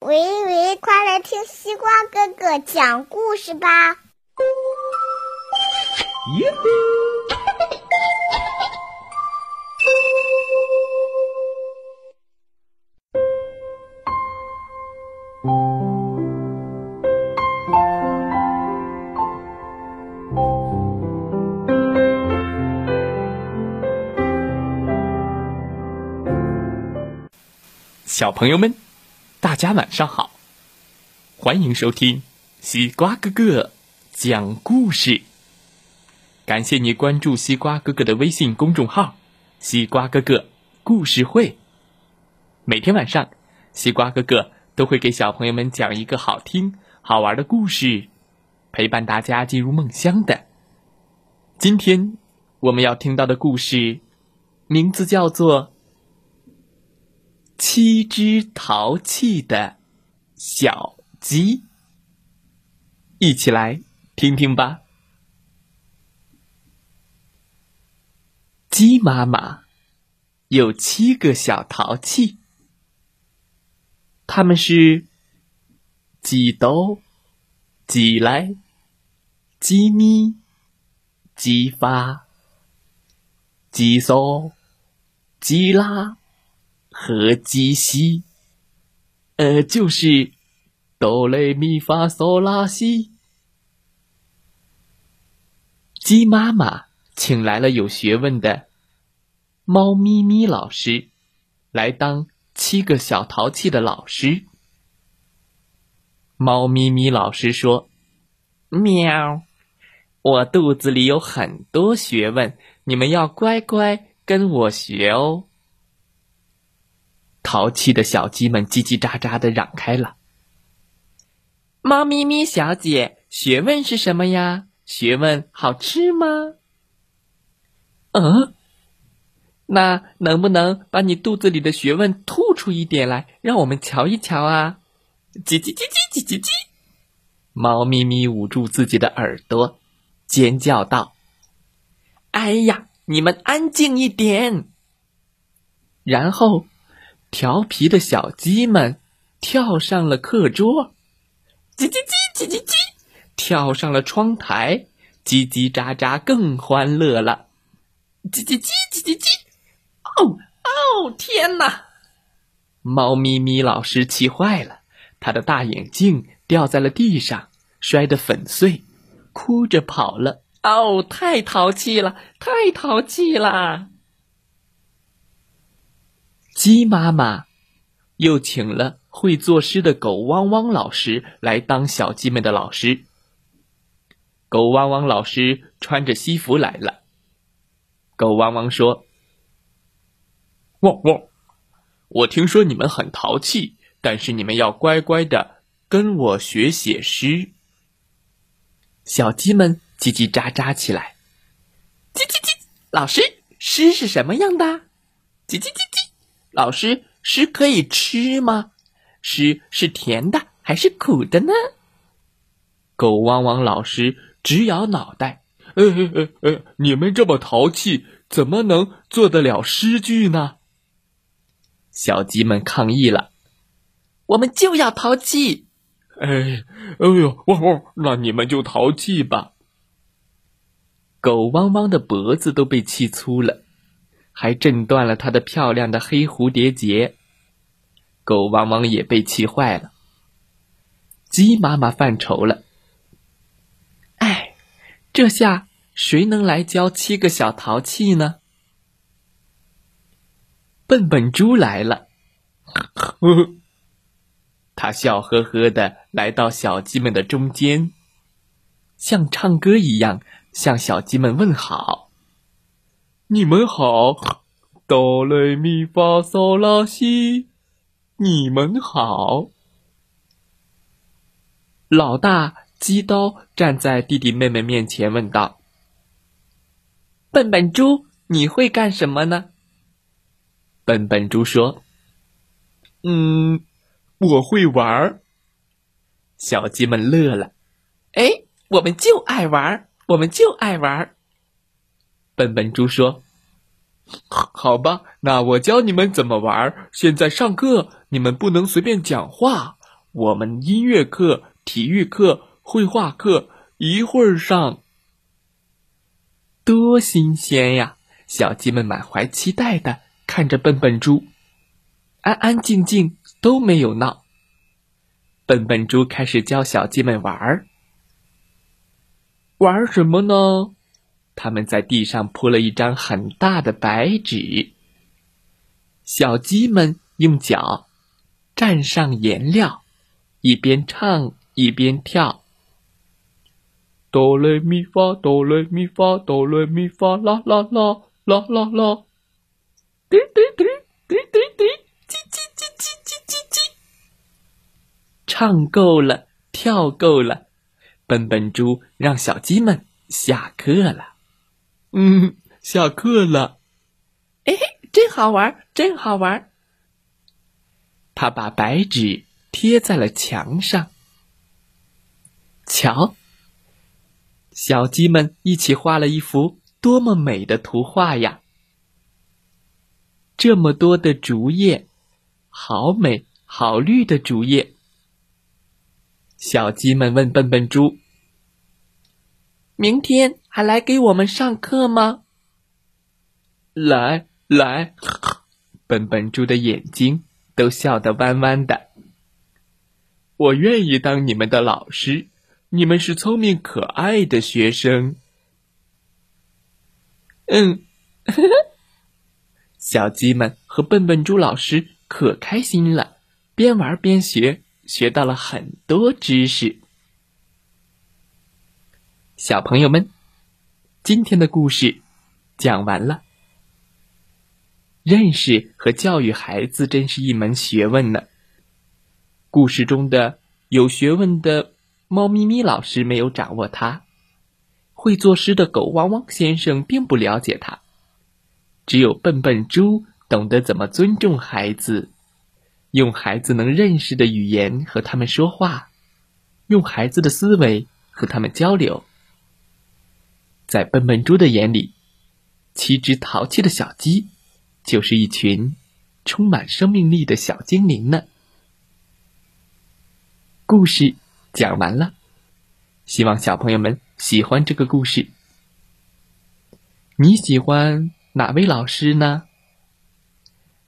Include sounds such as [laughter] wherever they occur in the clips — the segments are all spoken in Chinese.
喂喂，快来听西瓜哥哥讲故事吧！耶！小朋友们，大家晚上好！欢迎收听西瓜哥哥讲故事。感谢你关注西瓜哥哥的微信公众号“西瓜哥哥故事会”。每天晚上，西瓜哥哥都会给小朋友们讲一个好听、好玩的故事，陪伴大家进入梦乡的。今天我们要听到的故事，名字叫做。七只淘气的小鸡，一起来听听吧。鸡妈妈有七个小淘气，他们是鸡兜、鸡来、鸡咪、鸡发、鸡嗦、鸡拉。和鸡西，呃，就是哆来咪发嗦拉西。鸡妈妈请来了有学问的猫咪咪老师，来当七个小淘气的老师。猫咪咪老师说：“喵，我肚子里有很多学问，你们要乖乖跟我学哦。”淘气的小鸡们叽叽喳喳的嚷开了。猫咪咪小姐，学问是什么呀？学问好吃吗？嗯，那能不能把你肚子里的学问吐出一点来，让我们瞧一瞧啊？叽叽叽叽叽叽叽！猫咪咪捂住自己的耳朵，尖叫道：“哎呀，你们安静一点！”然后。调皮的小鸡们跳上了课桌，叽叽叽叽叽叽，跳上了窗台，叽叽喳喳更欢乐了，叽叽叽叽叽叽，哦哦，天哪！猫咪咪老师气坏了，他的大眼镜掉在了地上，摔得粉碎，哭着跑了。哦，太淘气了，太淘气了！鸡妈妈又请了会作诗的狗汪汪老师来当小鸡们的老师。狗汪汪老师穿着西服来了。狗汪汪说：“汪汪，我听说你们很淘气，但是你们要乖乖的跟我学写诗。”小鸡们叽叽喳喳起来：“叽叽叽，老师，诗是什么样的？”叽叽叽叽。老师，诗可以吃吗？诗是甜的还是苦的呢？狗汪汪老师直摇脑袋，呃呃呃，你们这么淘气，怎么能做得了诗句呢？小鸡们抗议了，我们就要淘气。哎，哎呦，汪汪，那你们就淘气吧。狗汪汪的脖子都被气粗了。还震断了他的漂亮的黑蝴蝶结，狗汪汪也被气坏了。鸡妈妈犯愁了，哎，这下谁能来教七个小淘气呢？笨笨猪来了，呵 [laughs] 呵他笑呵呵的来到小鸡们的中间，像唱歌一样向小鸡们问好。你们好，哆来咪发嗦拉西，你们好。老大鸡刀站在弟弟妹妹面前问道：“笨笨猪，你会干什么呢？”笨笨猪说：“嗯，我会玩儿。”小鸡们乐了：“哎，我们就爱玩儿，我们就爱玩儿。”笨笨猪说：“好吧，那我教你们怎么玩。现在上课，你们不能随便讲话。我们音乐课、体育课、绘画课一会儿上。多新鲜呀！小鸡们满怀期待的看着笨笨猪，安安静静都没有闹。笨笨猪开始教小鸡们玩儿，玩什么呢？他们在地上铺了一张很大的白纸，小鸡们用脚蘸上颜料，一边唱一边跳。哆来咪发，哆来咪发，哆来咪发，啦啦啦啦啦啦，滴滴滴滴滴滴，叽叽叽叽叽叽叽。唱够了，跳够了，笨笨猪让小鸡们下课了。嗯，下课了。哎，真好玩，真好玩。他把白纸贴在了墙上，瞧。小鸡们一起画了一幅多么美的图画呀！这么多的竹叶，好美，好绿的竹叶。小鸡们问笨笨猪：“明天还来给我们上课吗？”来来，笨笨猪的眼睛都笑得弯弯的。我愿意当你们的老师。你们是聪明可爱的学生，嗯，[laughs] 小鸡们和笨笨猪老师可开心了，边玩边学，学到了很多知识。小朋友们，今天的故事讲完了。认识和教育孩子真是一门学问呢。故事中的有学问的。猫咪咪老师没有掌握它，会作诗的狗汪汪先生并不了解它，只有笨笨猪懂得怎么尊重孩子，用孩子能认识的语言和他们说话，用孩子的思维和他们交流。在笨笨猪的眼里，七只淘气的小鸡就是一群充满生命力的小精灵呢。故事。讲完了，希望小朋友们喜欢这个故事。你喜欢哪位老师呢？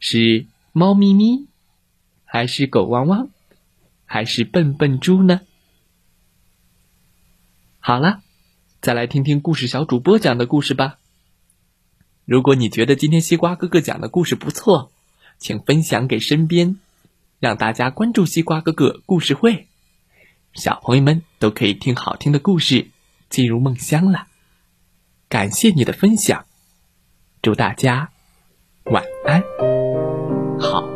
是猫咪咪，还是狗汪汪，还是笨笨猪呢？好了，再来听听故事小主播讲的故事吧。如果你觉得今天西瓜哥哥讲的故事不错请分享给身边让大家关注西瓜哥哥故事会。小朋友们都可以听好听的故事进入梦乡了。感谢你的分享祝大家晚安。好。